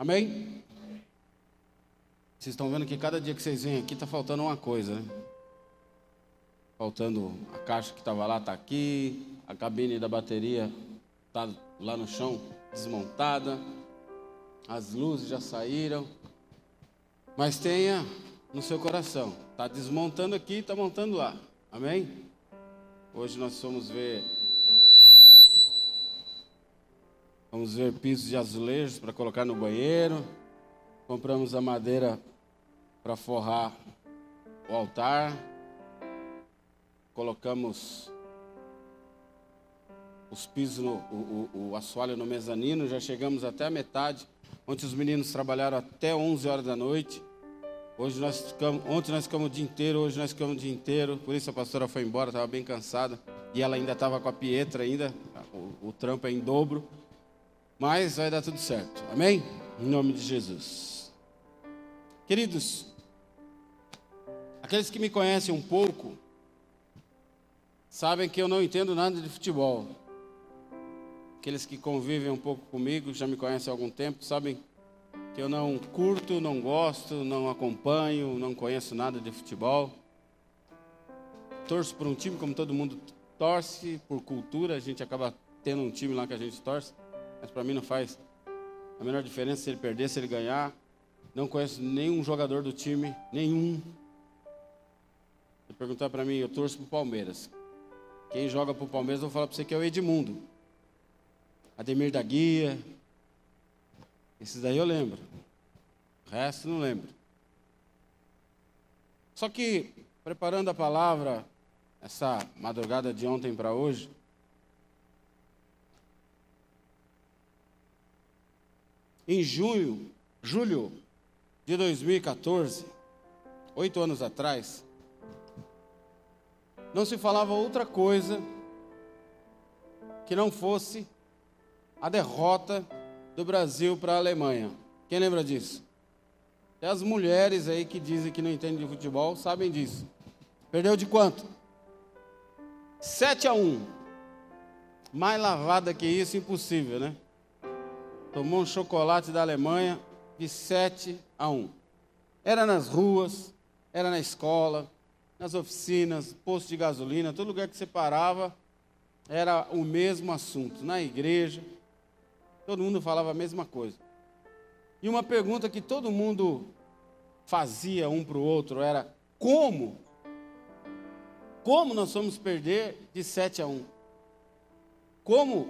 Amém? Vocês estão vendo que cada dia que vocês vêm aqui está faltando uma coisa, né? Faltando a caixa que estava lá, está aqui, a cabine da bateria está lá no chão, desmontada, as luzes já saíram. Mas tenha no seu coração, está desmontando aqui, está montando lá. Amém? Hoje nós vamos ver Vamos ver pisos de azulejos para colocar no banheiro. Compramos a madeira para forrar o altar. Colocamos os pisos, no, o, o, o assoalho no mezanino. Já chegamos até a metade. Ontem os meninos trabalharam até 11 horas da noite. Hoje nós ficamos, ontem nós ficamos o dia inteiro, hoje nós ficamos o dia inteiro. Por isso a pastora foi embora, estava bem cansada. E ela ainda estava com a Pietra ainda. O, o trampo é em dobro. Mas vai dar tudo certo. Amém? Em nome de Jesus. Queridos, aqueles que me conhecem um pouco, sabem que eu não entendo nada de futebol. Aqueles que convivem um pouco comigo, já me conhecem há algum tempo, sabem que eu não curto, não gosto, não acompanho, não conheço nada de futebol. Torço por um time como todo mundo torce, por cultura, a gente acaba tendo um time lá que a gente torce mas para mim não faz a menor diferença se ele perder, se ele ganhar. Não conheço nenhum jogador do time, nenhum. Se perguntar para mim, eu torço para o Palmeiras. Quem joga para o Palmeiras, eu vou falar para você que é o Edmundo. Ademir da Guia. Esses daí eu lembro. O resto não lembro. Só que, preparando a palavra, essa madrugada de ontem para hoje, Em junho, julho de 2014, oito anos atrás, não se falava outra coisa que não fosse a derrota do Brasil para a Alemanha. Quem lembra disso? E as mulheres aí que dizem que não entendem de futebol sabem disso. Perdeu de quanto? 7 a 1. Mais lavada que isso, impossível, né? Tomou um chocolate da Alemanha de 7 a 1. Era nas ruas, era na escola, nas oficinas, posto de gasolina, todo lugar que você parava era o mesmo assunto. Na igreja, todo mundo falava a mesma coisa. E uma pergunta que todo mundo fazia um para o outro era: como? Como nós vamos perder de 7 a 1? Como?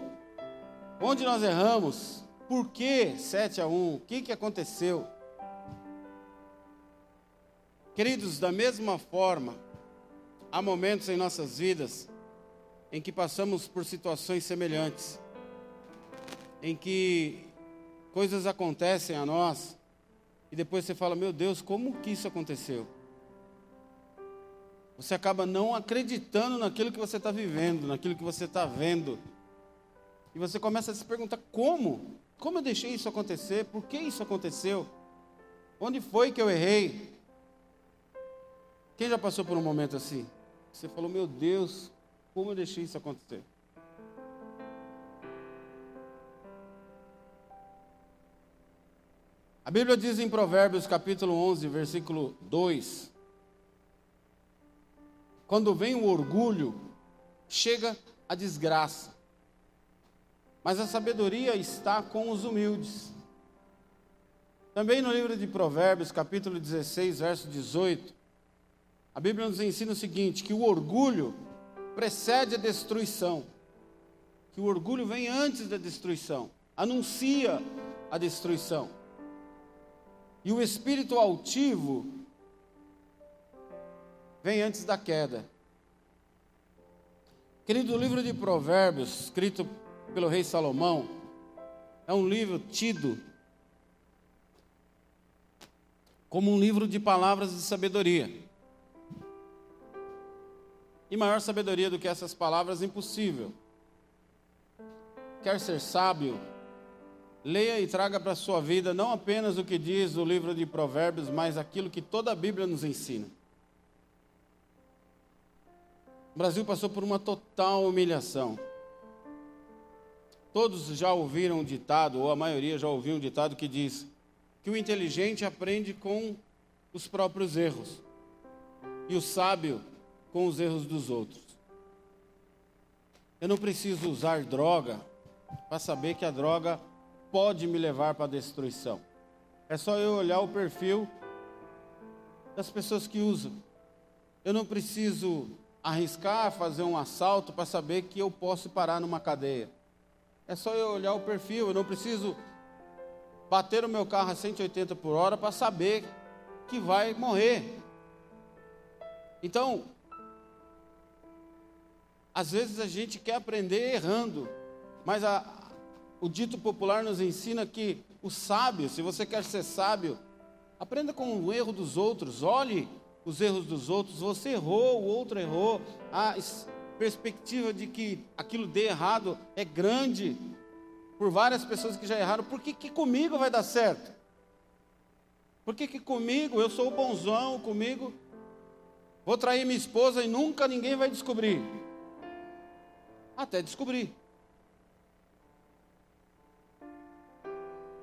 Onde nós erramos? Por que 7 a 1? O que, que aconteceu? Queridos, da mesma forma, há momentos em nossas vidas em que passamos por situações semelhantes, em que coisas acontecem a nós e depois você fala: Meu Deus, como que isso aconteceu? Você acaba não acreditando naquilo que você está vivendo, naquilo que você está vendo. E você começa a se perguntar: como? Como eu deixei isso acontecer? Por que isso aconteceu? Onde foi que eu errei? Quem já passou por um momento assim? Você falou, meu Deus, como eu deixei isso acontecer? A Bíblia diz em Provérbios capítulo 11, versículo 2: Quando vem o orgulho, chega a desgraça mas a sabedoria está com os humildes. Também no livro de Provérbios, capítulo 16, verso 18, a Bíblia nos ensina o seguinte: que o orgulho precede a destruição, que o orgulho vem antes da destruição, anuncia a destruição. E o espírito altivo vem antes da queda. Querido, o livro de Provérbios, escrito pelo rei Salomão, é um livro tido como um livro de palavras de sabedoria. E maior sabedoria do que essas palavras, impossível. Quer ser sábio? Leia e traga para a sua vida não apenas o que diz o livro de Provérbios, mas aquilo que toda a Bíblia nos ensina. O Brasil passou por uma total humilhação. Todos já ouviram um ditado, ou a maioria já ouviu um ditado que diz: que o inteligente aprende com os próprios erros e o sábio com os erros dos outros. Eu não preciso usar droga para saber que a droga pode me levar para a destruição. É só eu olhar o perfil das pessoas que usam. Eu não preciso arriscar fazer um assalto para saber que eu posso parar numa cadeia. É só eu olhar o perfil, eu não preciso bater o meu carro a 180 por hora para saber que vai morrer. Então, às vezes a gente quer aprender errando, mas a, o dito popular nos ensina que o sábio, se você quer ser sábio, aprenda com o erro dos outros, olhe os erros dos outros. Você errou, o outro errou. A perspectiva de que aquilo dê errado é grande por várias pessoas que já erraram. Por que, que comigo vai dar certo? Por que, que comigo, eu sou o bonzão, comigo vou trair minha esposa e nunca ninguém vai descobrir? Até descobrir.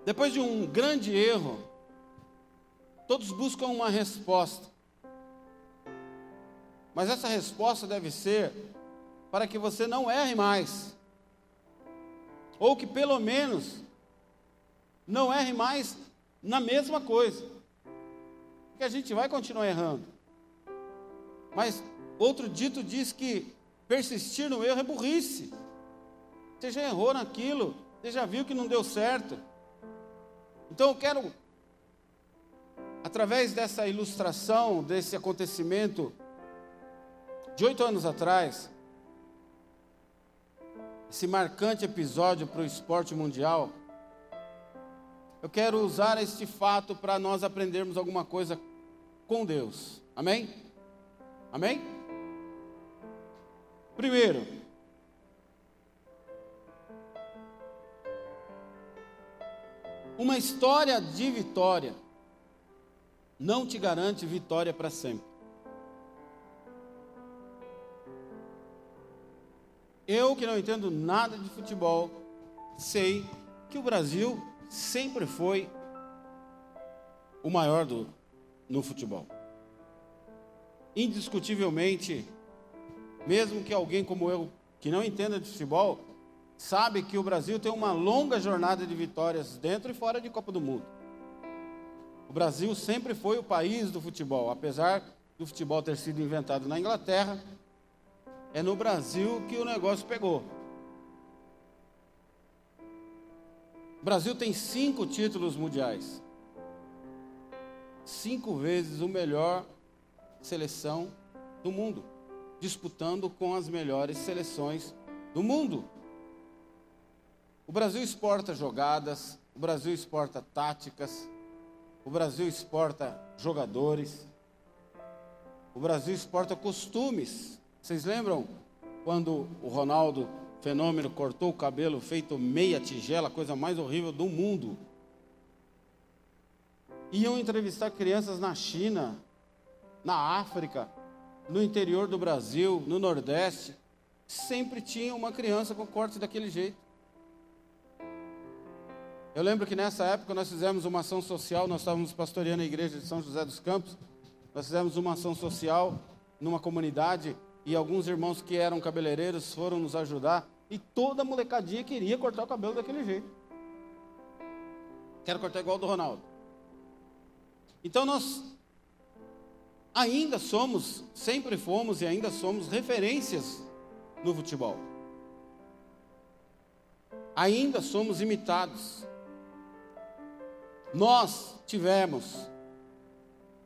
Depois de um grande erro, todos buscam uma resposta. Mas essa resposta deve ser para que você não erre mais. Ou que pelo menos não erre mais na mesma coisa. Porque a gente vai continuar errando. Mas outro dito diz que persistir no erro é burrice. Você já errou naquilo, você já viu que não deu certo. Então eu quero, através dessa ilustração, desse acontecimento, de oito anos atrás, esse marcante episódio para o esporte mundial, eu quero usar este fato para nós aprendermos alguma coisa com Deus. Amém? Amém? Primeiro, uma história de vitória não te garante vitória para sempre. Eu que não entendo nada de futebol, sei que o Brasil sempre foi o maior do, no futebol. Indiscutivelmente, mesmo que alguém como eu, que não entenda de futebol, sabe que o Brasil tem uma longa jornada de vitórias dentro e fora de Copa do Mundo. O Brasil sempre foi o país do futebol, apesar do futebol ter sido inventado na Inglaterra, é no Brasil que o negócio pegou. O Brasil tem cinco títulos mundiais. Cinco vezes o melhor seleção do mundo, disputando com as melhores seleções do mundo. O Brasil exporta jogadas, o Brasil exporta táticas, o Brasil exporta jogadores, o Brasil exporta costumes. Vocês lembram quando o Ronaldo Fenômeno cortou o cabelo feito meia tigela, coisa mais horrível do mundo? Iam entrevistar crianças na China, na África, no interior do Brasil, no Nordeste. Sempre tinha uma criança com corte daquele jeito. Eu lembro que nessa época nós fizemos uma ação social, nós estávamos pastoreando a igreja de São José dos Campos, nós fizemos uma ação social numa comunidade e alguns irmãos que eram cabeleireiros foram nos ajudar. E toda molecadinha queria cortar o cabelo daquele jeito. Quero cortar igual do Ronaldo. Então nós ainda somos, sempre fomos e ainda somos referências no futebol. Ainda somos imitados. Nós tivemos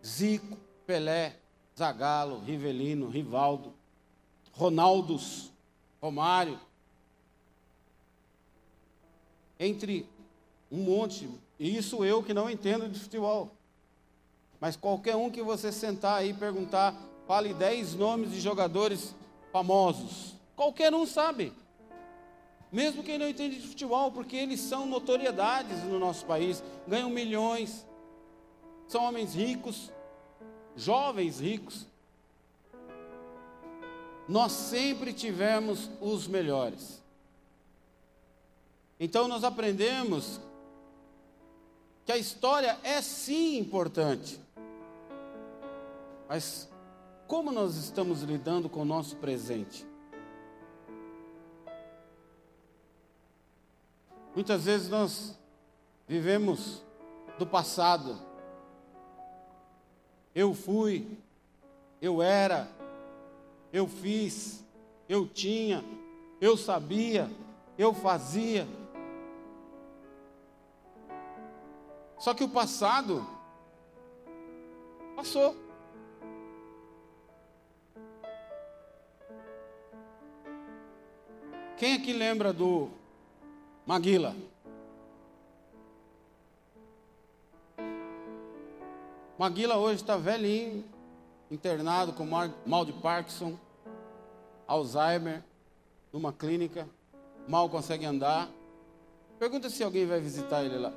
Zico, Pelé, Zagallo, Rivelino, Rivaldo, Ronaldos, Romário, entre um monte, e isso eu que não entendo de futebol. Mas qualquer um que você sentar aí e perguntar, fale 10 nomes de jogadores famosos. Qualquer um sabe. Mesmo quem não entende de futebol, porque eles são notoriedades no nosso país, ganham milhões, são homens ricos, jovens ricos nós sempre tivemos os melhores. Então nós aprendemos que a história é sim importante. Mas como nós estamos lidando com o nosso presente? Muitas vezes nós vivemos do passado. Eu fui, eu era, eu fiz, eu tinha, eu sabia, eu fazia. Só que o passado passou. Quem aqui lembra do Maguila? Maguila hoje está velhinho, internado com mal de Parkinson, Alzheimer, numa clínica, mal consegue andar. Pergunta se alguém vai visitar ele lá.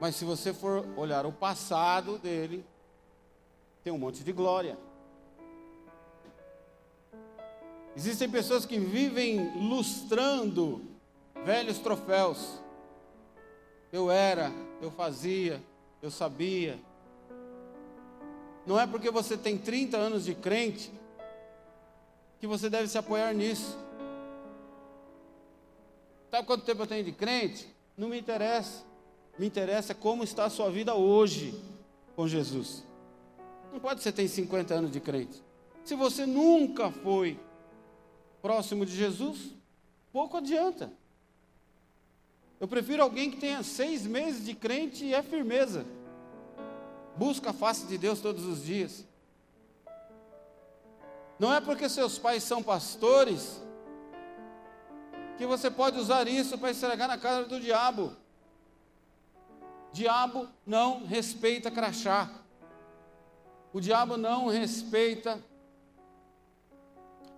Mas se você for olhar o passado dele, tem um monte de glória. Existem pessoas que vivem lustrando velhos troféus. Eu era, eu fazia, eu sabia. Não é porque você tem 30 anos de crente que você deve se apoiar nisso. Sabe quanto tempo eu tenho de crente? Não me interessa. Me interessa como está a sua vida hoje com Jesus. Não pode ser tem 50 anos de crente. Se você nunca foi próximo de Jesus, pouco adianta. Eu prefiro alguém que tenha seis meses de crente e é firmeza. Busca a face de Deus todos os dias. Não é porque seus pais são pastores que você pode usar isso para estragar na casa do diabo. Diabo não respeita crachá. O diabo não respeita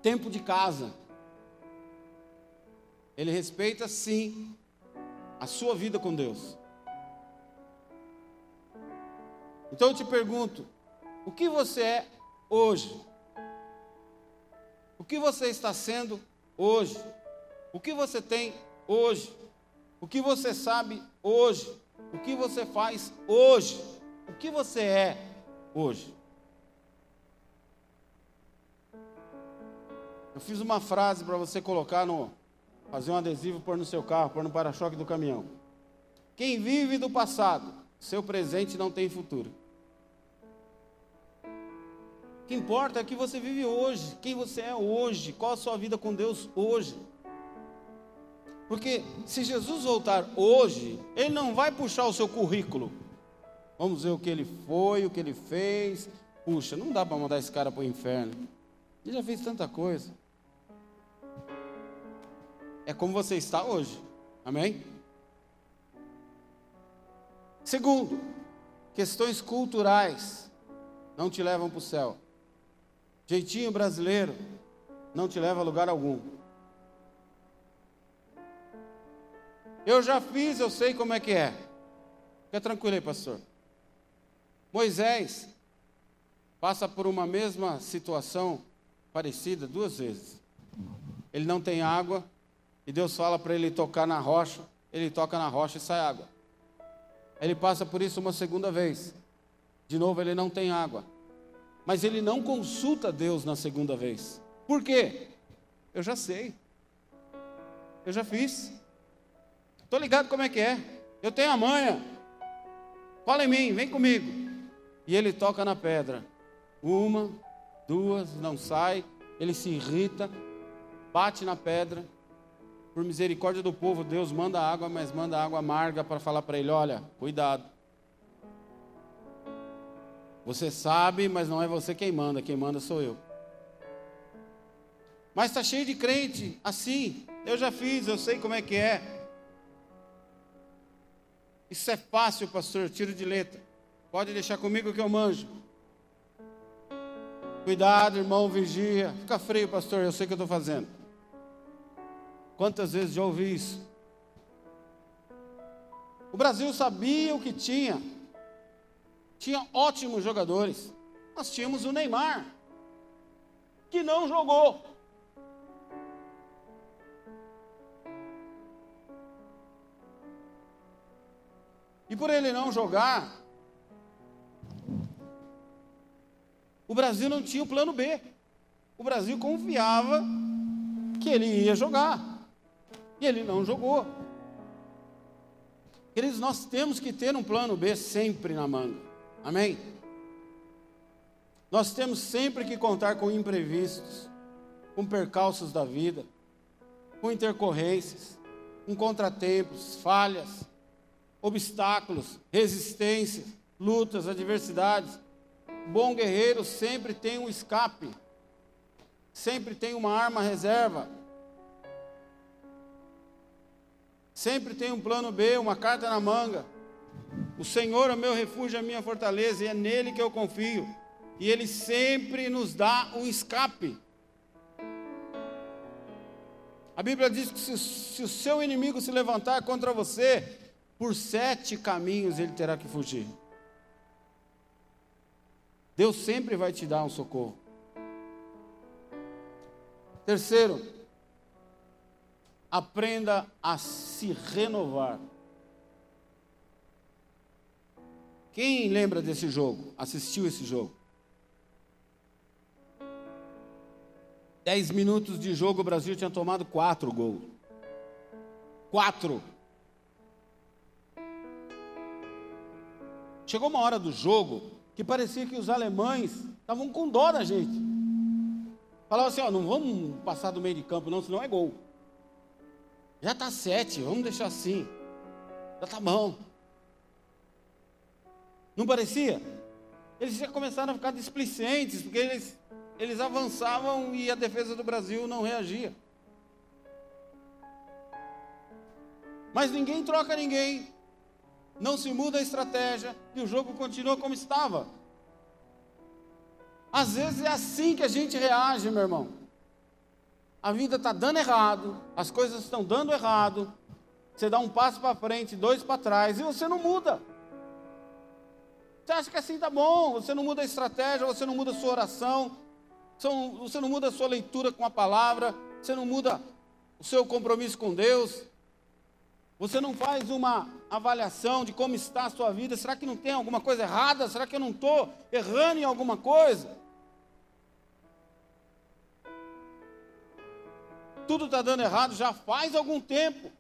tempo de casa. Ele respeita sim a sua vida com Deus. Então eu te pergunto: o que você é hoje? O que você está sendo hoje? O que você tem hoje? O que você sabe hoje? O que você faz hoje? O que você é hoje? Eu fiz uma frase para você colocar no. Fazer um adesivo, pôr no seu carro, pôr no para-choque do caminhão. Quem vive do passado, seu presente não tem futuro. O que importa é que você vive hoje, quem você é hoje, qual a sua vida com Deus hoje. Porque se Jesus voltar hoje, ele não vai puxar o seu currículo. Vamos ver o que ele foi, o que ele fez. Puxa, não dá para mandar esse cara para o inferno. Ele já fez tanta coisa é como você está hoje. Amém? Segundo, questões culturais não te levam para o céu. Jeitinho brasileiro não te leva a lugar algum. Eu já fiz, eu sei como é que é. Fica tranquilo aí, pastor. Moisés passa por uma mesma situação parecida duas vezes. Ele não tem água, e Deus fala para ele tocar na rocha, ele toca na rocha e sai água. Ele passa por isso uma segunda vez. De novo, ele não tem água. Mas ele não consulta Deus na segunda vez. Por quê? Eu já sei. Eu já fiz. Estou ligado como é que é. Eu tenho a manha. Fala em mim, vem comigo. E ele toca na pedra. Uma, duas, não sai. Ele se irrita, bate na pedra por misericórdia do povo, Deus manda água, mas manda água amarga para falar para ele: olha, cuidado. Você sabe, mas não é você quem manda, quem manda sou eu. Mas está cheio de crente assim. Eu já fiz, eu sei como é que é. Isso é fácil, pastor, tiro de letra. Pode deixar comigo que eu manjo. Cuidado, irmão, vigia. Fica frio, pastor, eu sei o que eu estou fazendo. Quantas vezes já ouvi isso? O Brasil sabia o que tinha. Tinha ótimos jogadores. Nós tínhamos o Neymar, que não jogou. E por ele não jogar, o Brasil não tinha o plano B. O Brasil confiava que ele ia jogar. E ele não jogou. Queridos, nós temos que ter um plano B sempre na manga. Amém? Nós temos sempre que contar com imprevistos, com percalços da vida, com intercorrências, com contratempos, falhas, obstáculos, resistências, lutas, adversidades. Bom guerreiro sempre tem um escape, sempre tem uma arma reserva, sempre tem um plano B, uma carta na manga. O Senhor é meu refúgio, a minha fortaleza, e é nele que eu confio. E Ele sempre nos dá um escape. A Bíblia diz que se, se, o seu inimigo se levantar contra você, por sete caminhos ele terá que fugir. Deus sempre vai te dar um socorro. Terceiro, aprenda a se renovar. Quem lembra desse jogo? Assistiu esse jogo? Dez minutos de jogo, o Brasil tinha tomado quatro gols. Quatro. Chegou uma hora do jogo que parecia que os alemães estavam com dó da gente. Falavam assim, ó, não vamos passar do meio de campo não, senão é gol. Já está sete, vamos deixar assim. Já está bom. Não parecia? Eles já começaram a ficar displicentes, porque eles eles avançavam e a defesa do Brasil não reagia. Mas ninguém troca ninguém, não se muda a estratégia e o jogo continua como estava. Às vezes é assim que a gente reage, meu irmão. A vida está dando errado, as coisas estão dando errado. Você dá um passo para frente, dois para trás e você não muda. Você acha que assim está bom, você não muda a estratégia, você não muda a sua oração, você não muda a sua leitura com a palavra, você não muda o seu compromisso com Deus, você não faz uma avaliação de como está a sua vida. Será que não tem alguma coisa errada? Será que eu não estou errando em alguma coisa? Tudo está dando errado já faz algum tempo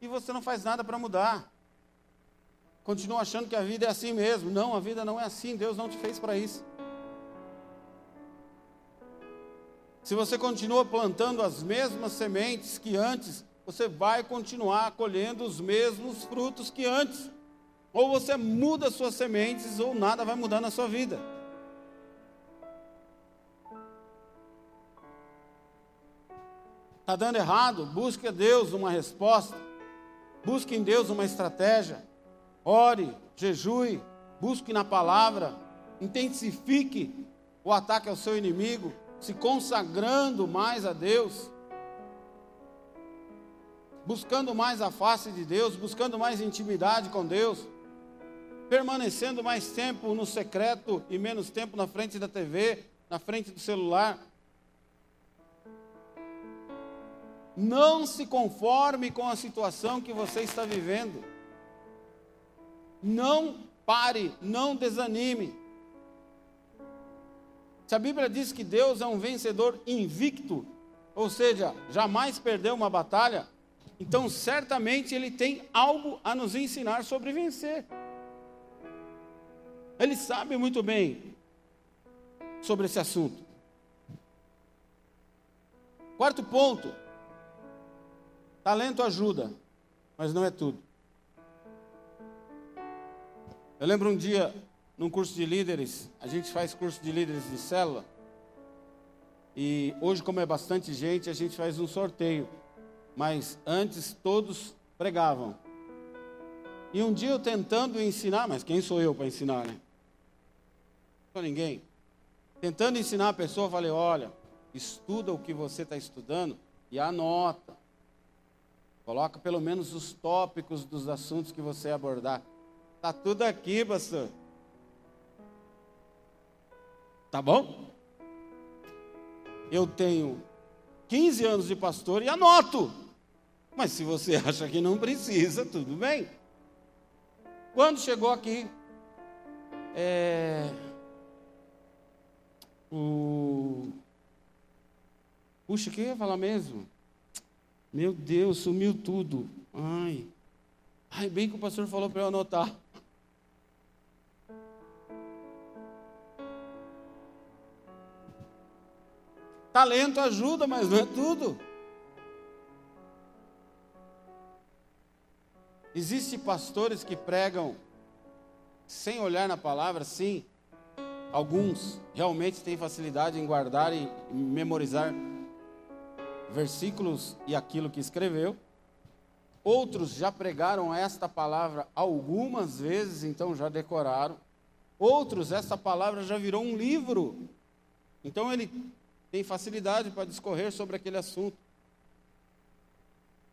e você não faz nada para mudar. Continua achando que a vida é assim mesmo. Não, a vida não é assim. Deus não te fez para isso. Se você continua plantando as mesmas sementes que antes, você vai continuar colhendo os mesmos frutos que antes. Ou você muda suas sementes, ou nada vai mudar na sua vida. Está dando errado? Busque a Deus uma resposta. Busque em Deus uma estratégia. Ore, jejue, busque na palavra. Intensifique o ataque ao seu inimigo se consagrando mais a Deus, buscando mais a face de Deus, buscando mais intimidade com Deus, permanecendo mais tempo no secreto e menos tempo na frente da TV, na frente do celular. Não se conforme com a situação que você está vivendo. Não pare, não desanime. Se a Bíblia diz que Deus é um vencedor invicto, ou seja, jamais perdeu uma batalha, então certamente Ele tem algo a nos ensinar sobre vencer. Ele sabe muito bem sobre esse assunto. Quarto ponto: talento ajuda, mas não é tudo. Eu lembro um dia num curso de líderes, a gente faz curso de líderes de célula. E hoje, como é bastante gente, a gente faz um sorteio. Mas antes todos pregavam. E um dia eu tentando ensinar, mas quem sou eu para ensinar, né? Não sou ninguém. Tentando ensinar a pessoa, falei: olha, estuda o que você está estudando e anota. Coloca pelo menos os tópicos dos assuntos que você abordar. Está tudo aqui, pastor. Tá bom? Eu tenho 15 anos de pastor e anoto. Mas se você acha que não precisa, tudo bem. Quando chegou aqui, é, o. Puxa, o que eu ia falar mesmo? Meu Deus, sumiu tudo. Ai. Ai, bem que o pastor falou para eu anotar. Talento ajuda, mas não é tudo. Existem pastores que pregam sem olhar na palavra, sim. Alguns realmente têm facilidade em guardar e memorizar versículos e aquilo que escreveu. Outros já pregaram esta palavra algumas vezes, então já decoraram. Outros, essa palavra já virou um livro. Então ele tem facilidade para discorrer sobre aquele assunto.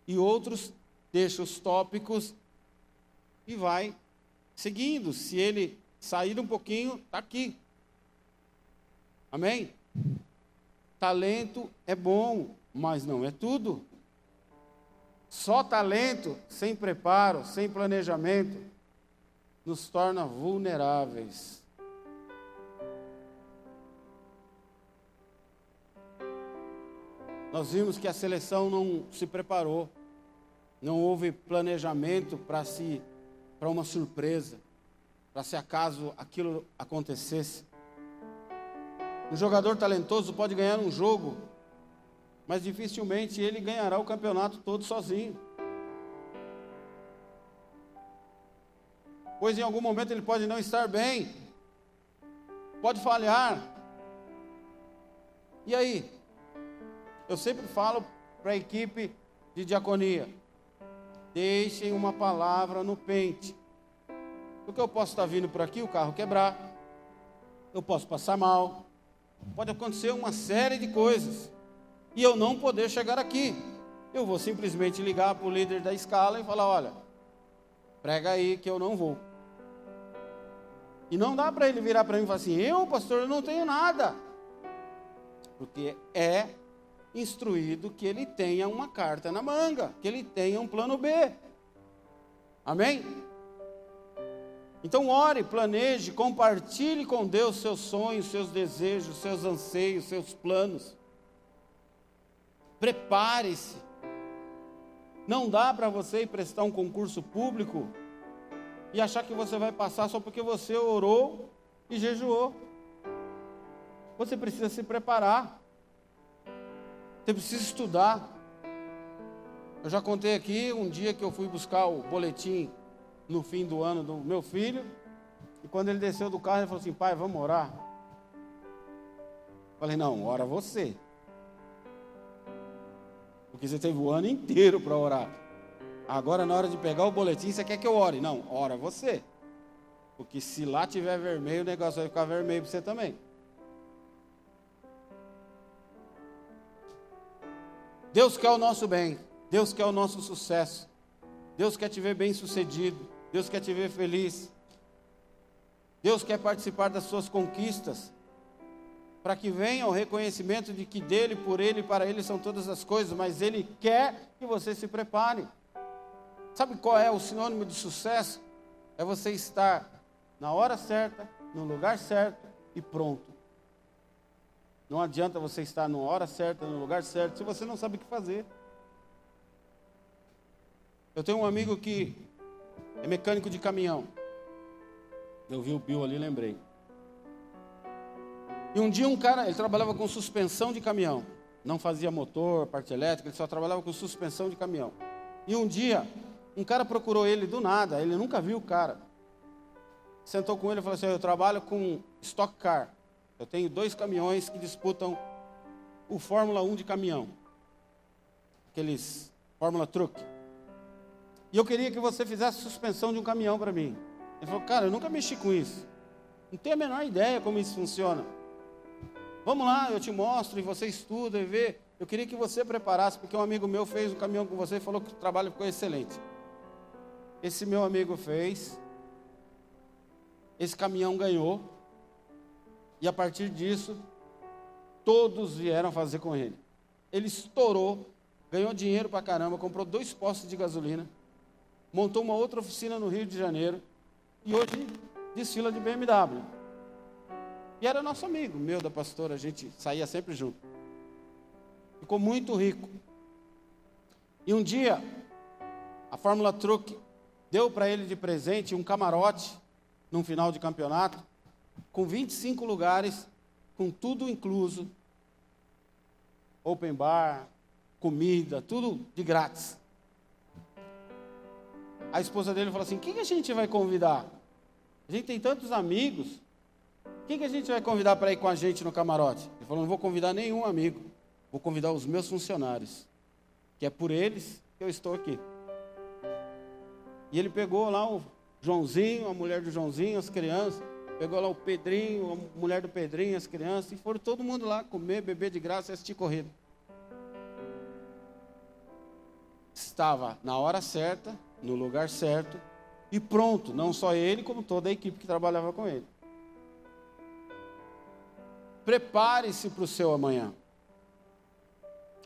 E outros deixam os tópicos e vai seguindo. Se ele sair um pouquinho, está aqui. Amém? Talento é bom, mas não é tudo. Só talento, sem preparo, sem planejamento, nos torna vulneráveis. Nós vimos que a seleção não se preparou, não houve planejamento para se para uma surpresa, para se acaso aquilo acontecesse. Um jogador talentoso pode ganhar um jogo mas dificilmente ele ganhará o campeonato todo sozinho. Pois em algum momento ele pode não estar bem, pode falhar. E aí? Eu sempre falo para a equipe de diaconia: deixem uma palavra no pente. Porque eu posso estar vindo por aqui, o carro quebrar, eu posso passar mal, pode acontecer uma série de coisas e eu não poder chegar aqui. Eu vou simplesmente ligar para o líder da escala e falar: olha, prega aí que eu não vou. E não dá para ele virar para mim e falar assim: eu, pastor, eu não tenho nada. Porque é instruído que ele tenha uma carta na manga, que ele tenha um plano B. Amém? Então, ore, planeje, compartilhe com Deus seus sonhos, seus desejos, seus anseios, seus planos. Prepare-se. Não dá para você ir prestar um concurso público e achar que você vai passar só porque você orou e jejuou. Você precisa se preparar. Você precisa estudar. Eu já contei aqui um dia que eu fui buscar o boletim no fim do ano do meu filho. E quando ele desceu do carro, ele falou assim: pai, vamos orar. Falei: não, ora você. Porque você teve o ano inteiro para orar. Agora, na hora de pegar o boletim, você quer que eu ore? Não, ora você. Porque se lá tiver vermelho, o negócio vai ficar vermelho para você também. Deus quer o nosso bem. Deus quer o nosso sucesso. Deus quer te ver bem sucedido. Deus quer te ver feliz. Deus quer participar das suas conquistas para que venha o reconhecimento de que dele, por ele para ele são todas as coisas, mas ele quer que você se prepare. Sabe qual é o sinônimo de sucesso? É você estar na hora certa, no lugar certo e pronto. Não adianta você estar na hora certa, no lugar certo, se você não sabe o que fazer. Eu tenho um amigo que é mecânico de caminhão. Eu vi o Bill ali, lembrei. E um dia um cara, ele trabalhava com suspensão de caminhão. Não fazia motor, parte elétrica, ele só trabalhava com suspensão de caminhão. E um dia, um cara procurou ele do nada, ele nunca viu o cara. Sentou com ele e falou assim: Eu trabalho com Stock Car. Eu tenho dois caminhões que disputam o Fórmula 1 de caminhão. Aqueles Fórmula Truck. E eu queria que você fizesse suspensão de um caminhão para mim. Ele falou: Cara, eu nunca mexi com isso. Não tenho a menor ideia como isso funciona. Vamos lá, eu te mostro e você estuda e vê. Eu queria que você preparasse, porque um amigo meu fez o caminhão com você e falou que o trabalho ficou excelente. Esse meu amigo fez, esse caminhão ganhou, e a partir disso, todos vieram fazer com ele. Ele estourou, ganhou dinheiro pra caramba, comprou dois postos de gasolina, montou uma outra oficina no Rio de Janeiro, e hoje desfila de BMW. E era nosso amigo, meu da pastora, a gente saía sempre junto. Ficou muito rico. E um dia, a Fórmula Truck deu para ele de presente um camarote num final de campeonato, com 25 lugares, com tudo incluso. Open bar, comida, tudo de grátis. A esposa dele falou assim: quem que a gente vai convidar? A gente tem tantos amigos. Quem que a gente vai convidar para ir com a gente no camarote? Ele falou: não vou convidar nenhum amigo. Vou convidar os meus funcionários. Que é por eles que eu estou aqui. E ele pegou lá o Joãozinho, a mulher do Joãozinho, as crianças. Pegou lá o Pedrinho, a mulher do Pedrinho, as crianças. E foram todo mundo lá comer, beber de graça e assistir corrida. Estava na hora certa, no lugar certo e pronto, não só ele, como toda a equipe que trabalhava com ele. Prepare-se para o seu amanhã.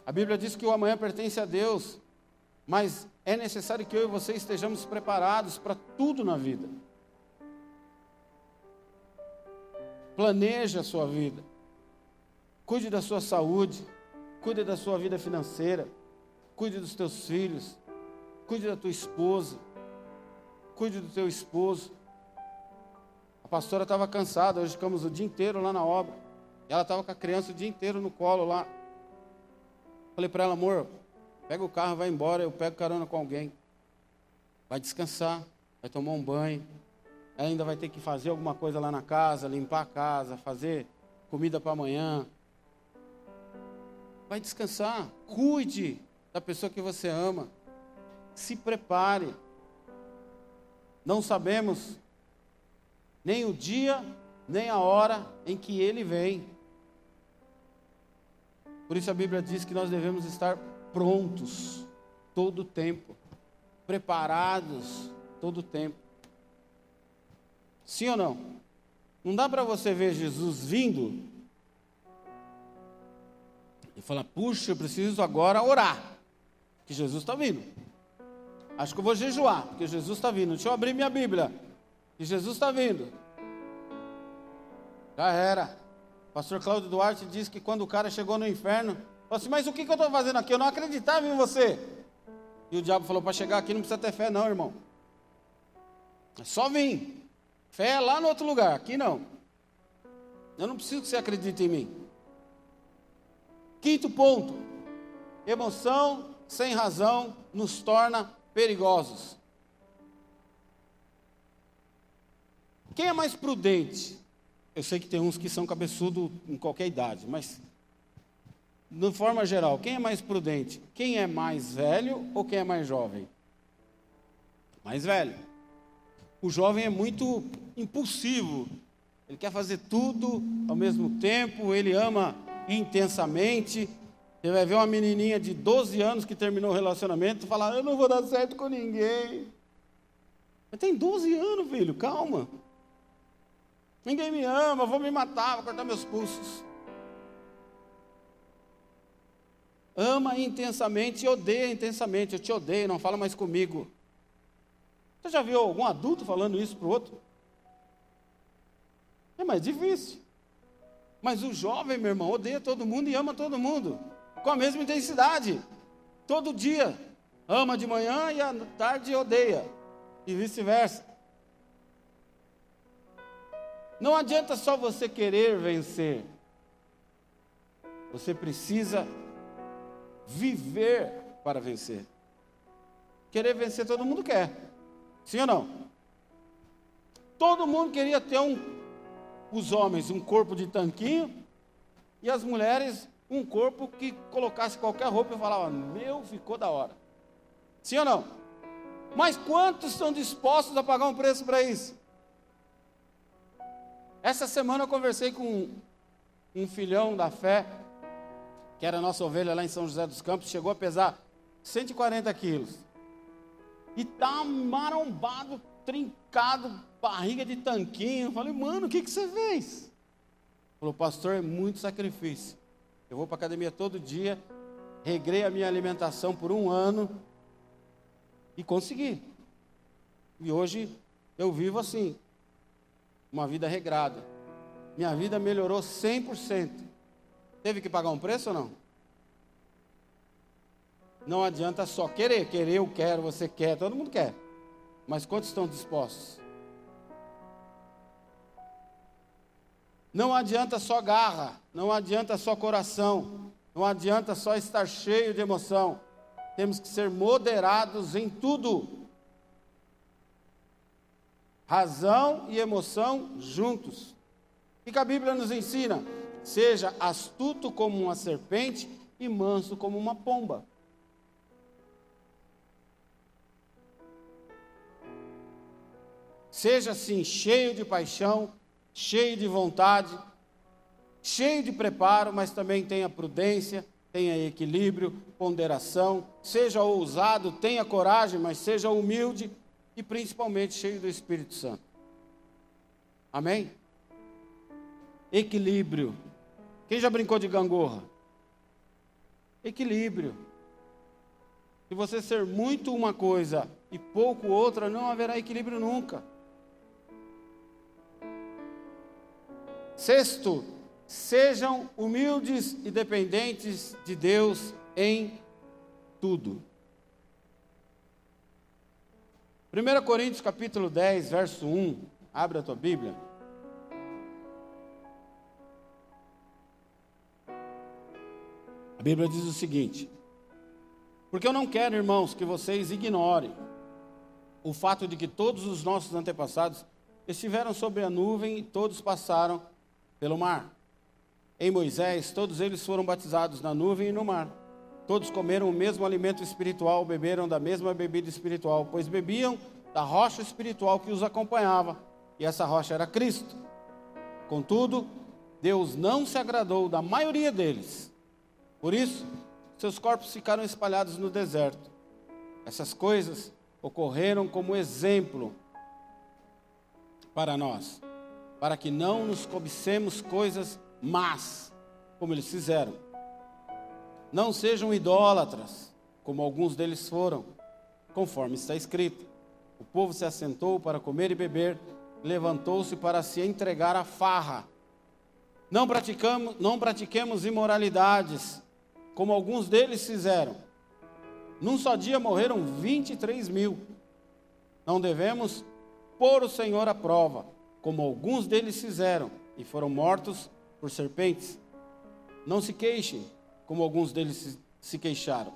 A Bíblia diz que o amanhã pertence a Deus, mas é necessário que eu e você estejamos preparados para tudo na vida. Planeje a sua vida. Cuide da sua saúde. Cuide da sua vida financeira. Cuide dos teus filhos. Cuide da tua esposa. Cuide do teu esposo. A pastora estava cansada, hoje ficamos o dia inteiro lá na obra. Ela estava com a criança o dia inteiro no colo lá. Falei para ela, amor, pega o carro, vai embora, eu pego carona com alguém. Vai descansar, vai tomar um banho. Ainda vai ter que fazer alguma coisa lá na casa, limpar a casa, fazer comida para amanhã. Vai descansar, cuide da pessoa que você ama. Se prepare. Não sabemos nem o dia, nem a hora em que ele vem. Por isso a Bíblia diz que nós devemos estar prontos todo o tempo, preparados todo o tempo. Sim ou não? Não dá para você ver Jesus vindo e falar: puxa, eu preciso agora orar, que Jesus está vindo. Acho que eu vou jejuar, porque Jesus está vindo. Deixa eu abrir minha Bíblia, que Jesus está vindo. Já era. Pastor Cláudio Duarte disse que quando o cara chegou no inferno, falou assim: Mas o que, que eu estou fazendo aqui? Eu não acreditava em você. E o diabo falou: Para chegar aqui não precisa ter fé, não, irmão. É só vir. Fé é lá no outro lugar, aqui não. Eu não preciso que você acredite em mim. Quinto ponto: emoção sem razão nos torna perigosos. Quem é mais prudente? Eu sei que tem uns que são cabeçudo em qualquer idade, mas de forma geral, quem é mais prudente? Quem é mais velho ou quem é mais jovem? Mais velho. O jovem é muito impulsivo. Ele quer fazer tudo ao mesmo tempo, ele ama intensamente, você vai ver uma menininha de 12 anos que terminou o relacionamento e falar: Eu não vou dar certo com ninguém. Mas tem 12 anos, filho, calma. Ninguém me ama, vou me matar, vou cortar meus pulsos. Ama intensamente e odeia intensamente. Eu te odeio, não fala mais comigo. Você já viu algum adulto falando isso para o outro? É mais difícil. Mas o jovem, meu irmão, odeia todo mundo e ama todo mundo com a mesma intensidade, todo dia. Ama de manhã e à tarde odeia, e vice-versa. Não adianta só você querer vencer, você precisa viver para vencer. Querer vencer todo mundo quer, sim ou não? Todo mundo queria ter um, os homens, um corpo de tanquinho, e as mulheres um corpo que colocasse qualquer roupa e falava, meu, ficou da hora. Sim ou não? Mas quantos estão dispostos a pagar um preço para isso? Essa semana eu conversei com um filhão da fé, que era nossa ovelha lá em São José dos Campos, chegou a pesar 140 quilos. E está marombado, trincado, barriga de tanquinho. Eu falei, mano, o que, que você fez? Falou, pastor, é muito sacrifício. Eu vou para academia todo dia, regrei a minha alimentação por um ano e consegui. E hoje eu vivo assim, uma vida regrada. Minha vida melhorou 100%. Teve que pagar um preço ou não? Não adianta só querer. Querer, eu quero, você quer, todo mundo quer. Mas quantos estão dispostos? Não adianta só garra, não adianta só coração, não adianta só estar cheio de emoção. Temos que ser moderados em tudo. Razão e emoção juntos. O que a Bíblia nos ensina? Seja astuto como uma serpente e manso como uma pomba. Seja assim, cheio de paixão, cheio de vontade, cheio de preparo, mas também tenha prudência, tenha equilíbrio, ponderação, seja ousado, tenha coragem, mas seja humilde e principalmente cheio do Espírito Santo. Amém? Equilíbrio. Quem já brincou de gangorra? Equilíbrio. Se você ser muito uma coisa e pouco outra, não haverá equilíbrio nunca. Sexto, sejam humildes e dependentes de Deus em tudo. 1 Coríntios capítulo 10, verso 1, abre a tua Bíblia. A Bíblia diz o seguinte: Porque eu não quero, irmãos, que vocês ignorem o fato de que todos os nossos antepassados estiveram sobre a nuvem e todos passaram pelo mar. Em Moisés, todos eles foram batizados na nuvem e no mar. Todos comeram o mesmo alimento espiritual, beberam da mesma bebida espiritual, pois bebiam da rocha espiritual que os acompanhava, e essa rocha era Cristo. Contudo, Deus não se agradou da maioria deles. Por isso, seus corpos ficaram espalhados no deserto. Essas coisas ocorreram como exemplo para nós para que não nos cobicemos coisas más, como eles fizeram. Não sejam idólatras, como alguns deles foram, conforme está escrito. O povo se assentou para comer e beber, levantou-se para se entregar à farra. Não, praticamos, não pratiquemos imoralidades, como alguns deles fizeram. Num só dia morreram 23 mil. Não devemos pôr o Senhor à prova como alguns deles fizeram, e foram mortos por serpentes. Não se queixem, como alguns deles se queixaram,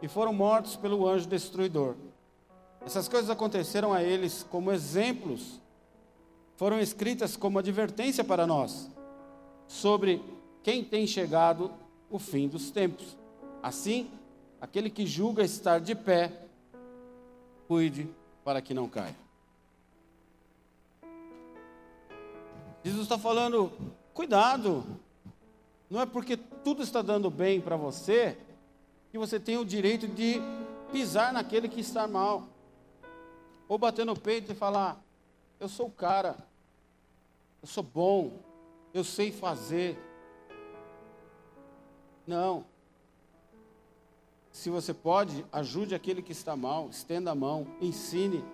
e foram mortos pelo anjo destruidor. Essas coisas aconteceram a eles como exemplos, foram escritas como advertência para nós, sobre quem tem chegado o fim dos tempos. Assim, aquele que julga estar de pé, cuide para que não caia. Jesus está falando, cuidado, não é porque tudo está dando bem para você que você tem o direito de pisar naquele que está mal, ou bater no peito e falar: Eu sou o cara, eu sou bom, eu sei fazer. Não. Se você pode, ajude aquele que está mal, estenda a mão, ensine.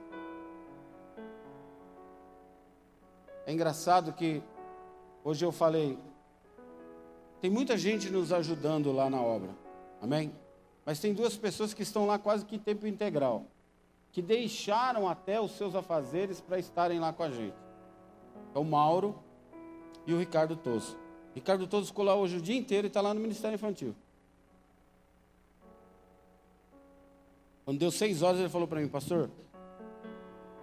É engraçado que hoje eu falei, tem muita gente nos ajudando lá na obra, amém? Mas tem duas pessoas que estão lá quase que em tempo integral, que deixaram até os seus afazeres para estarem lá com a gente. É o Mauro e o Ricardo Toso. Ricardo Toso ficou lá hoje o dia inteiro e está lá no Ministério Infantil. Quando deu seis horas, ele falou para mim, pastor,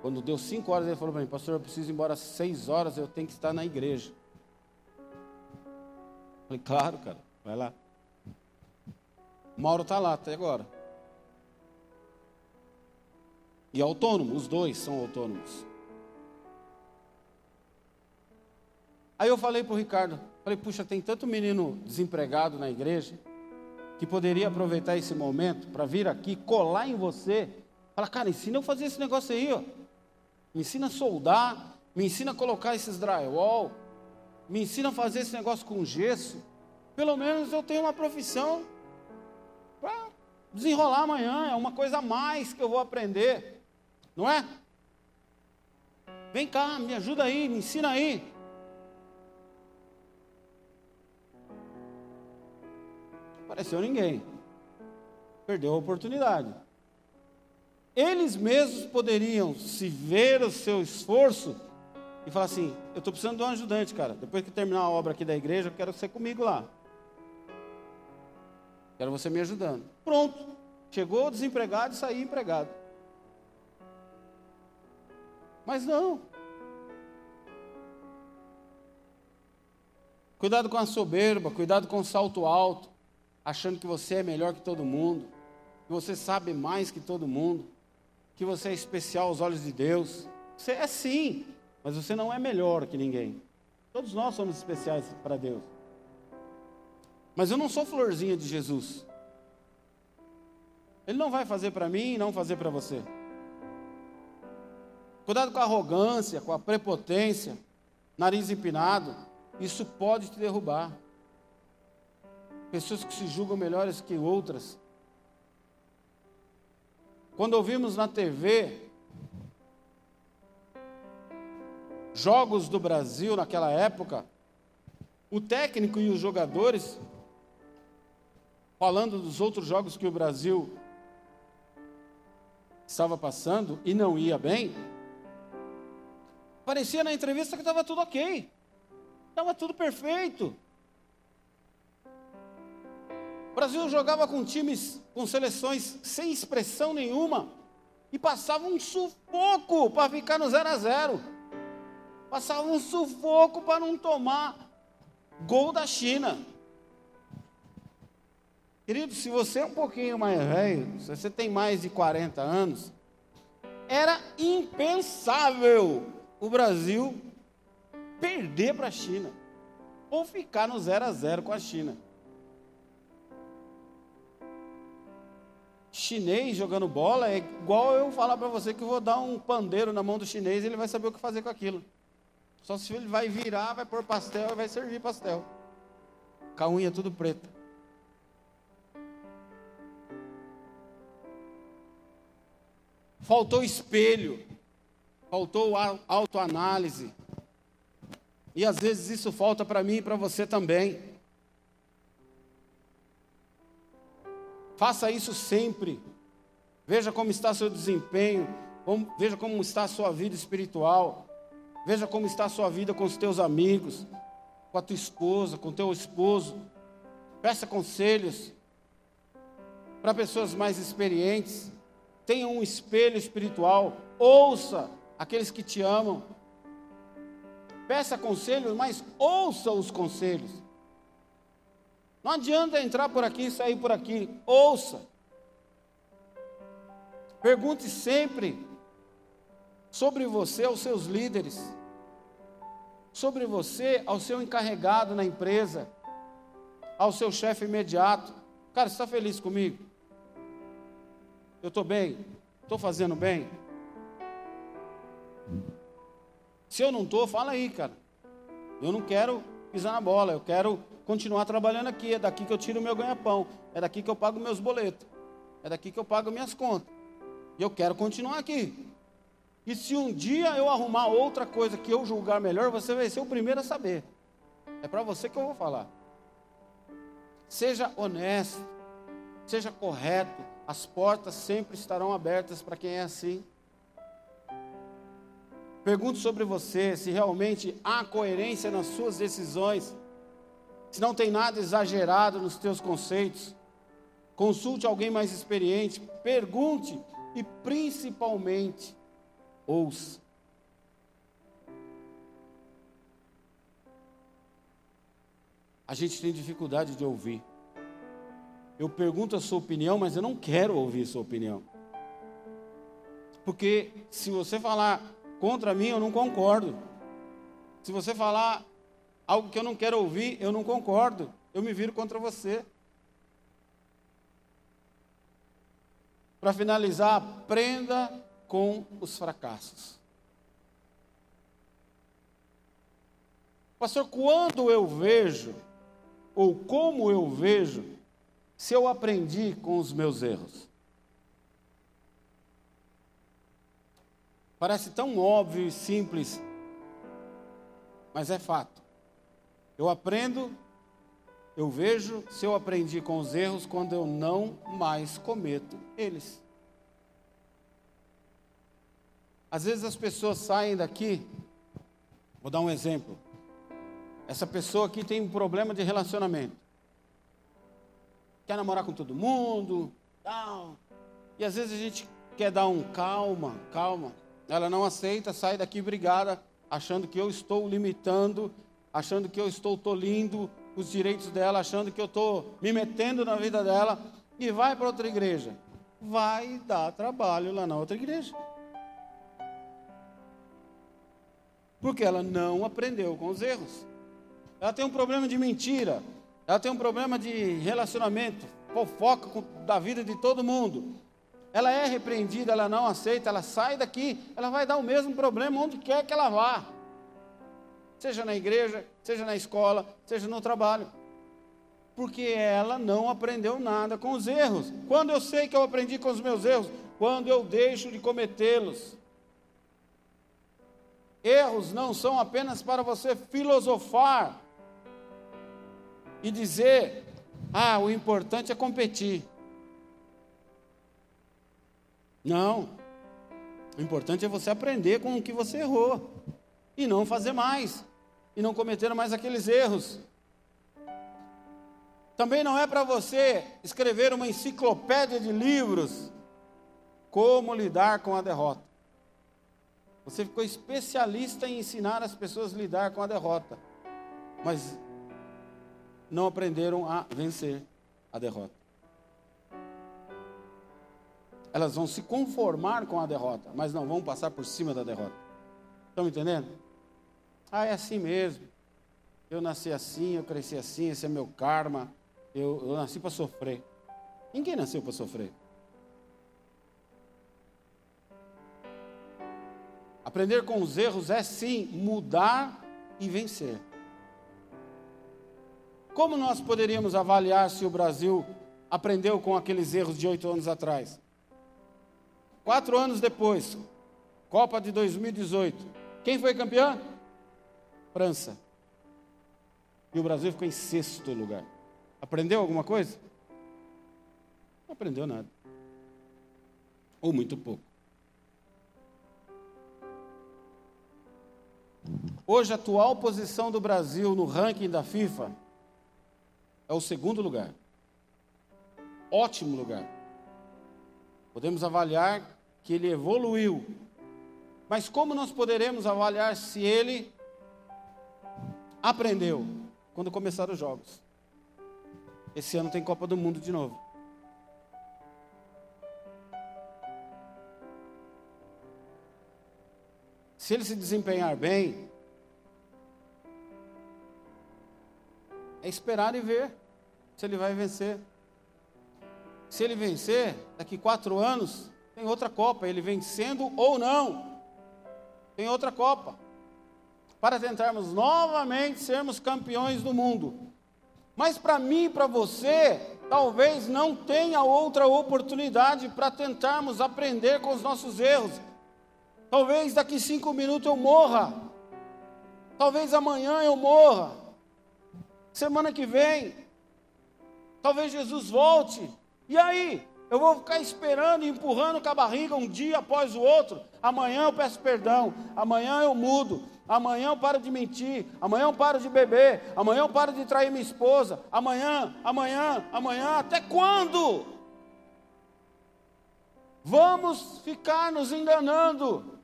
quando deu cinco horas, ele falou para mim, pastor, eu preciso ir embora às seis horas, eu tenho que estar na igreja. Falei, claro, cara, vai lá. Mauro está lá até agora. E autônomo, os dois são autônomos. Aí eu falei para o Ricardo, falei, puxa, tem tanto menino desempregado na igreja que poderia aproveitar esse momento para vir aqui, colar em você. Fala, cara, ensina eu fazer esse negócio aí, ó me ensina a soldar, me ensina a colocar esses drywall, me ensina a fazer esse negócio com gesso. Pelo menos eu tenho uma profissão para desenrolar amanhã, é uma coisa a mais que eu vou aprender, não é? Vem cá, me ajuda aí, me ensina aí. Apareceu ninguém. Perdeu a oportunidade. Eles mesmos poderiam se ver o seu esforço e falar assim: Eu estou precisando de um ajudante, cara. Depois que terminar a obra aqui da igreja, eu quero você comigo lá. Quero você me ajudando. Pronto. Chegou desempregado e saiu empregado. Mas não. Cuidado com a soberba, cuidado com o salto alto, achando que você é melhor que todo mundo, que você sabe mais que todo mundo, que você é especial aos olhos de Deus. Você é sim, mas você não é melhor que ninguém. Todos nós somos especiais para Deus. Mas eu não sou florzinha de Jesus. Ele não vai fazer para mim e não fazer para você. Cuidado com a arrogância, com a prepotência, nariz empinado. Isso pode te derrubar. Pessoas que se julgam melhores que outras. Quando ouvimos na TV jogos do Brasil naquela época, o técnico e os jogadores falando dos outros jogos que o Brasil estava passando e não ia bem, parecia na entrevista que estava tudo ok, estava tudo perfeito. O Brasil jogava com times, com seleções sem expressão nenhuma e passava um sufoco para ficar no 0 a 0. Passava um sufoco para não tomar gol da China. Querido, se você é um pouquinho mais velho, se você tem mais de 40 anos, era impensável o Brasil perder para a China ou ficar no 0 a 0 com a China. Chinês jogando bola é igual eu falar para você que eu vou dar um pandeiro na mão do chinês e ele vai saber o que fazer com aquilo. Só se ele vai virar, vai pôr pastel e vai servir pastel. Com a unha tudo preta. faltou espelho, faltou autoanálise. E às vezes isso falta para mim e para você também. Faça isso sempre. Veja como está seu desempenho, veja como está a sua vida espiritual, veja como está a sua vida com os teus amigos, com a tua esposa, com o teu esposo. Peça conselhos para pessoas mais experientes tenha um espelho espiritual, ouça aqueles que te amam. Peça conselhos, mas ouça os conselhos. Não adianta entrar por aqui e sair por aqui, ouça. Pergunte sempre sobre você aos seus líderes, sobre você ao seu encarregado na empresa, ao seu chefe imediato. Cara, você está feliz comigo? Eu estou bem? Estou fazendo bem? Se eu não estou, fala aí, cara. Eu não quero pisar na bola, eu quero continuar trabalhando aqui. É daqui que eu tiro meu ganha-pão, é daqui que eu pago meus boletos, é daqui que eu pago minhas contas. E eu quero continuar aqui. E se um dia eu arrumar outra coisa que eu julgar melhor, você vai ser o primeiro a saber. É para você que eu vou falar. Seja honesto, seja correto, as portas sempre estarão abertas para quem é assim. Pergunte sobre você se realmente há coerência nas suas decisões, se não tem nada exagerado nos teus conceitos. Consulte alguém mais experiente, pergunte e principalmente ouça. A gente tem dificuldade de ouvir. Eu pergunto a sua opinião, mas eu não quero ouvir a sua opinião. Porque se você falar contra mim, eu não concordo. Se você falar algo que eu não quero ouvir, eu não concordo. Eu me viro contra você. Para finalizar, aprenda com os fracassos. Pastor, quando eu vejo, ou como eu vejo, se eu aprendi com os meus erros? Parece tão óbvio e simples, mas é fato. Eu aprendo, eu vejo se eu aprendi com os erros quando eu não mais cometo eles. Às vezes as pessoas saem daqui, vou dar um exemplo. Essa pessoa aqui tem um problema de relacionamento. Quer namorar com todo mundo, tal. E às vezes a gente quer dar um calma, calma. Ela não aceita, sai daqui brigada, achando que eu estou limitando, achando que eu estou tolindo os direitos dela, achando que eu estou me metendo na vida dela, e vai para outra igreja. Vai dar trabalho lá na outra igreja. Porque ela não aprendeu com os erros. Ela tem um problema de mentira, ela tem um problema de relacionamento, fofoca da vida de todo mundo ela é repreendida, ela não aceita, ela sai daqui, ela vai dar o mesmo problema onde quer que ela vá. Seja na igreja, seja na escola, seja no trabalho. Porque ela não aprendeu nada com os erros. Quando eu sei que eu aprendi com os meus erros? Quando eu deixo de cometê-los. Erros não são apenas para você filosofar e dizer: ah, o importante é competir. Não. O importante é você aprender com o que você errou e não fazer mais e não cometer mais aqueles erros. Também não é para você escrever uma enciclopédia de livros como lidar com a derrota. Você ficou especialista em ensinar as pessoas a lidar com a derrota, mas não aprenderam a vencer a derrota elas vão se conformar com a derrota, mas não vão passar por cima da derrota. Estão entendendo? Ah, é assim mesmo. Eu nasci assim, eu cresci assim, esse é meu karma. Eu, eu nasci para sofrer. Ninguém nasceu para sofrer. Aprender com os erros é sim mudar e vencer. Como nós poderíamos avaliar se o Brasil aprendeu com aqueles erros de oito anos atrás? Quatro anos depois, Copa de 2018. Quem foi campeão? França. E o Brasil ficou em sexto lugar. Aprendeu alguma coisa? Não aprendeu nada. Ou muito pouco. Hoje, a atual posição do Brasil no ranking da FIFA é o segundo lugar. Ótimo lugar. Podemos avaliar que ele evoluiu. Mas como nós poderemos avaliar se ele aprendeu? Quando começaram os jogos. Esse ano tem Copa do Mundo de novo. Se ele se desempenhar bem, é esperar e ver se ele vai vencer. Se ele vencer, daqui quatro anos, tem outra Copa, ele vencendo ou não, tem outra Copa, para tentarmos novamente sermos campeões do mundo. Mas para mim e para você, talvez não tenha outra oportunidade para tentarmos aprender com os nossos erros. Talvez daqui cinco minutos eu morra. Talvez amanhã eu morra. Semana que vem. Talvez Jesus volte. E aí? Eu vou ficar esperando e empurrando com a barriga um dia após o outro. Amanhã eu peço perdão, amanhã eu mudo, amanhã eu paro de mentir, amanhã eu paro de beber, amanhã eu paro de trair minha esposa, amanhã, amanhã, amanhã, até quando? Vamos ficar nos enganando.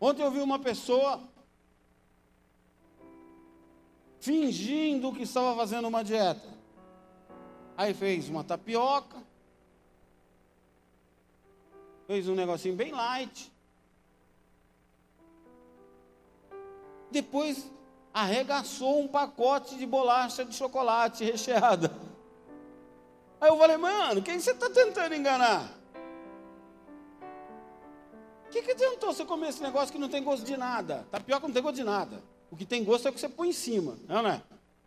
Ontem eu vi uma pessoa fingindo que estava fazendo uma dieta. Aí fez uma tapioca, fez um negocinho bem light. Depois arregaçou um pacote de bolacha de chocolate recheada. Aí eu falei, mano, quem você está tentando enganar? O que, que adiantou você comer esse negócio que não tem gosto de nada? Tapioca não tem gosto de nada. O que tem gosto é o que você põe em cima, não é?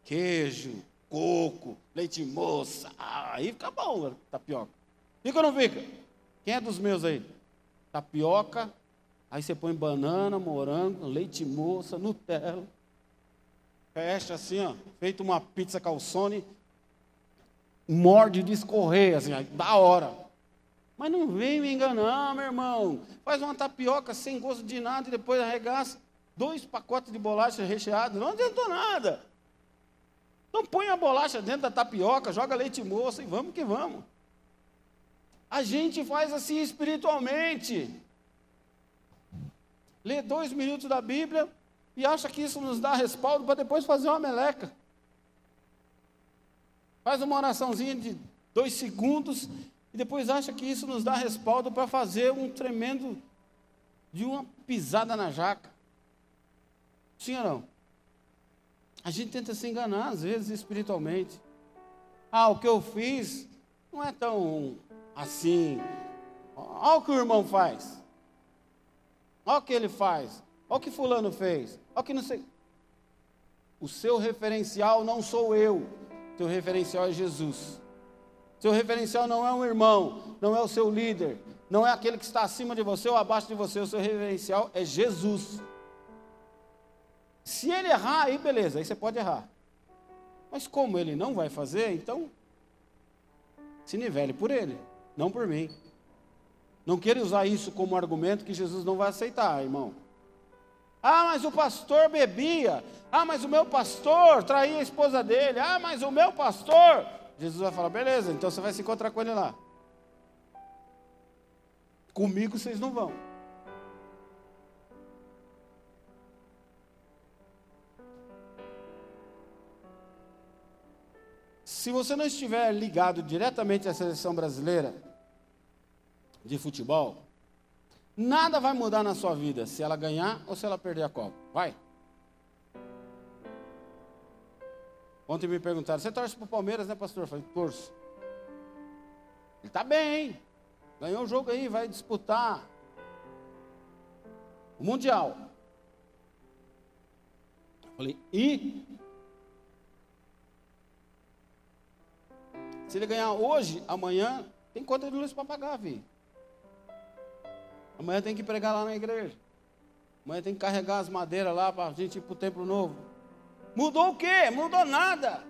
Queijo, coco, leite moça. Ah, aí fica bom, tapioca. Fica ou não fica? Quem é dos meus aí? Tapioca, aí você põe banana, morango, leite moça, Nutella. Fecha assim, ó, feito uma pizza calzone, morde de escorrer, assim, da hora. Mas não vem me enganar, meu irmão. Faz uma tapioca sem gosto de nada e depois arregaça dois pacotes de bolacha recheados. Não adiantou nada. Então põe a bolacha dentro da tapioca, joga leite moça e vamos que vamos. A gente faz assim espiritualmente. Lê dois minutos da Bíblia e acha que isso nos dá respaldo para depois fazer uma meleca. Faz uma oraçãozinha de dois segundos e depois acha que isso nos dá respaldo para fazer um tremendo de uma pisada na jaca. Sim ou não? A gente tenta se enganar às vezes espiritualmente. Ah, o que eu fiz não é tão assim. Olha o que o irmão faz. Olha o que ele faz. Olha o que fulano fez. Olha o que não sei. O seu referencial não sou eu. O seu referencial é Jesus. Seu referencial não é um irmão, não é o seu líder, não é aquele que está acima de você ou abaixo de você. O seu referencial é Jesus. Se ele errar, aí beleza, aí você pode errar. Mas como ele não vai fazer, então se nivele por ele não por mim. Não queira usar isso como argumento que Jesus não vai aceitar, irmão. Ah, mas o pastor bebia. Ah, mas o meu pastor traía a esposa dele. Ah, mas o meu pastor. Jesus vai falar: beleza, então você vai se encontrar com ele lá. Comigo vocês não vão. Se você não estiver ligado diretamente à seleção brasileira de futebol, nada vai mudar na sua vida se ela ganhar ou se ela perder a Copa. Vai. Ontem me perguntaram: você torce para o Palmeiras, né, pastor? Eu falei: torço. Ele está bem, hein? Ganhou o jogo aí, vai disputar o Mundial. Eu falei: e Se ele ganhar hoje, amanhã, tem conta de luz para pagar, filho. Amanhã tem que pregar lá na igreja. Amanhã tem que carregar as madeiras lá para a gente ir para o templo novo. Mudou o quê? Mudou nada.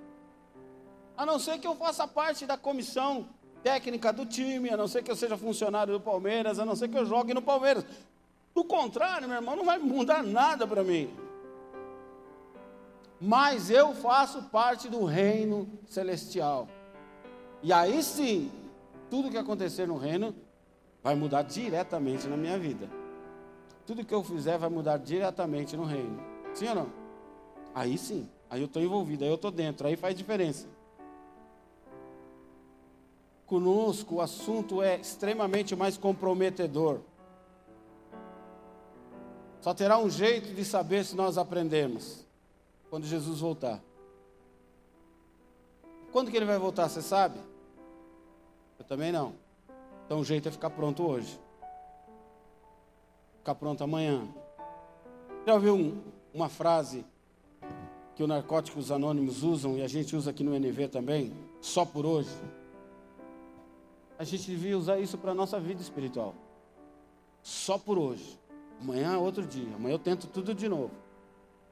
A não ser que eu faça parte da comissão técnica do time, a não ser que eu seja funcionário do Palmeiras, a não ser que eu jogue no Palmeiras. Do contrário, meu irmão, não vai mudar nada para mim. Mas eu faço parte do reino celestial. E aí sim, tudo que acontecer no reino vai mudar diretamente na minha vida. Tudo que eu fizer vai mudar diretamente no reino. Sim ou não? Aí sim, aí eu estou envolvido, aí eu estou dentro, aí faz diferença. Conosco o assunto é extremamente mais comprometedor. Só terá um jeito de saber se nós aprendemos quando Jesus voltar. Quando que ele vai voltar, você sabe? Eu também não. Então o jeito é ficar pronto hoje. Ficar pronto amanhã. Já ouviu um, uma frase que os narcóticos anônimos usam e a gente usa aqui no NV também? Só por hoje. A gente devia usar isso para a nossa vida espiritual. Só por hoje. Amanhã é outro dia. Amanhã eu tento tudo de novo.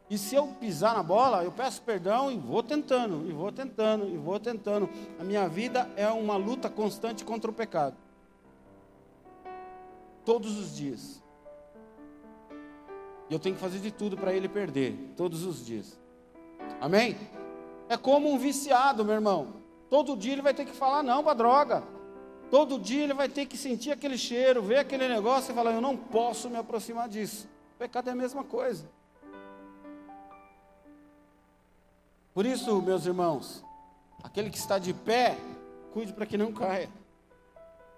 E se eu pisar na bola, eu peço perdão e vou tentando, e vou tentando, e vou tentando. A minha vida é uma luta constante contra o pecado. Todos os dias. E eu tenho que fazer de tudo para ele perder, todos os dias. Amém? É como um viciado, meu irmão. Todo dia ele vai ter que falar não para droga. Todo dia ele vai ter que sentir aquele cheiro, ver aquele negócio e falar: Eu não posso me aproximar disso. O pecado é a mesma coisa. Por isso, meus irmãos, aquele que está de pé, cuide para que não caia.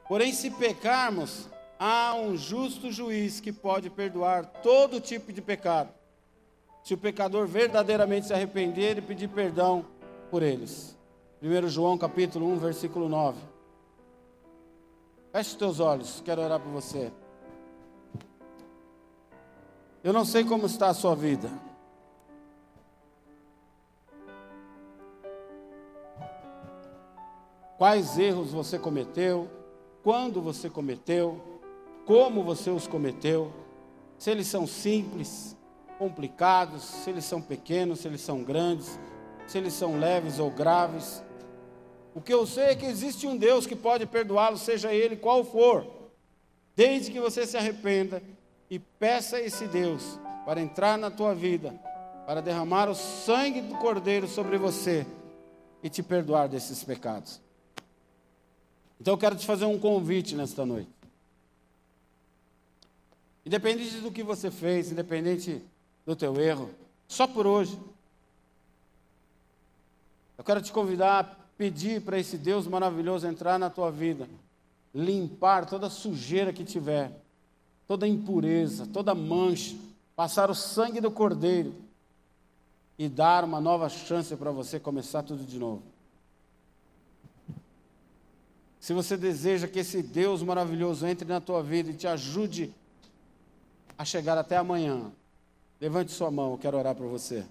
Porém, se pecarmos, há um justo juiz que pode perdoar todo tipo de pecado, se o pecador verdadeiramente se arrepender e pedir perdão por eles. 1 João capítulo 1, versículo 9. Feche teus olhos, quero orar por você. Eu não sei como está a sua vida. Quais erros você cometeu, quando você cometeu, como você os cometeu, se eles são simples, complicados, se eles são pequenos, se eles são grandes, se eles são leves ou graves. O que eu sei é que existe um Deus que pode perdoá-lo, seja ele qual for, desde que você se arrependa e peça a esse Deus para entrar na tua vida, para derramar o sangue do Cordeiro sobre você e te perdoar desses pecados. Então eu quero te fazer um convite nesta noite. Independente do que você fez, independente do teu erro, só por hoje. Eu quero te convidar a pedir para esse Deus maravilhoso entrar na tua vida, limpar toda sujeira que tiver, toda impureza, toda mancha, passar o sangue do Cordeiro e dar uma nova chance para você começar tudo de novo. Se você deseja que esse Deus maravilhoso entre na tua vida e te ajude a chegar até amanhã, levante sua mão, eu quero orar por você.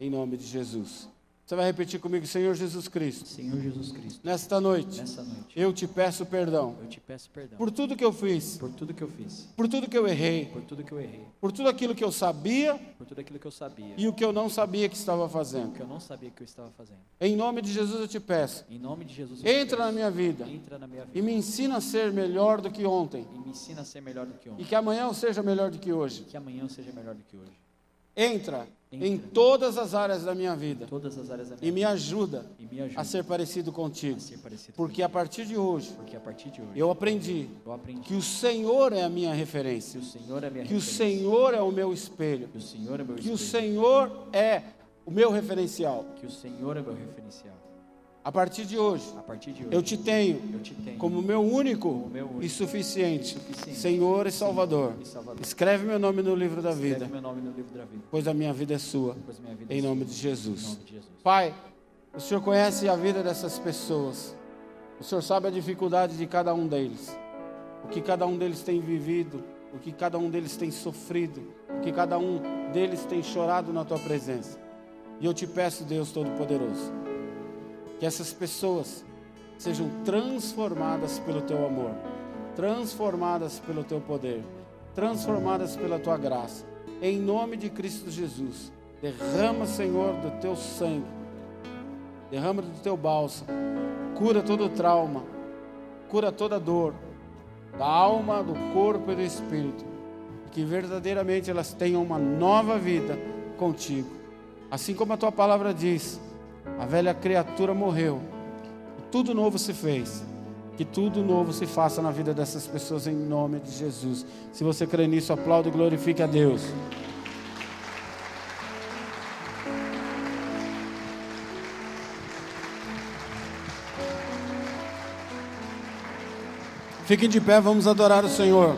Em nome de Jesus. Você vai repetir comigo, Senhor Jesus Cristo. Senhor Jesus Cristo. Nesta noite. Nessa noite. Eu te peço perdão. Eu te peço perdão. Por tudo que eu fiz. Por tudo que eu fiz. Por tudo que eu errei. Por tudo que eu errei. Por tudo aquilo que eu sabia. Por tudo aquilo que eu sabia. E o que eu não sabia que estava O fazendo. que eu não sabia que eu estava fazendo. Em nome de Jesus eu te peço. Em nome de Jesus. eu te Entra na peço. minha vida. Entra na minha vida. E me ensina a ser melhor do que ontem. E me ensina a ser melhor do que E ontem. que amanhã eu seja melhor do que hoje. Que amanhã eu seja melhor do que hoje. Entra, Entra. em todas as áreas da minha vida. Da minha E me ajuda E me ajuda a ser parecido contigo. a ser parecido Porque a partir de hoje partir de hoje eu aprendi eu aprendi que o Senhor é a minha que referência. o Senhor é Que o. Senhor é o meu espelho. Que o Senhor é meu Que o. Senhor é o meu referencial. Que o Senhor é meu referencial. A partir de hoje, partir de hoje eu te tenho eu te tenho como meu único Como meu único e suficiente e suficiente Senhor e Salvador. e Salvador. Escreve meu nome no livro da Escreve vida, meu nome no livro da vida. pois a minha vida é sua. Vida Em é nome sua. de Em Jesus. nome de Jesus. Pai, o Senhor conhece a vida dessas pessoas. O Senhor sabe a dificuldade de cada um deles. O que cada um deles tem vivido, o que cada um deles tem sofrido, o que cada um deles tem chorado na tua presença. E eu te peço, Deus Todo-Poderoso, que essas pessoas sejam transformadas pelo teu amor, transformadas pelo teu poder, transformadas pela tua graça. Em nome de Cristo Jesus, derrama, Senhor, do teu sangue, derrama do teu bálsamo, cura todo trauma, cura toda dor, da alma, do corpo e do espírito, que verdadeiramente elas tenham uma nova vida contigo. Assim como a tua palavra diz, a velha criatura morreu, tudo novo se fez. Que tudo novo se faça na vida dessas pessoas em nome de Jesus. Se você crê nisso, aplaude e glorifique a Deus. Fiquem de pé, vamos adorar o Senhor.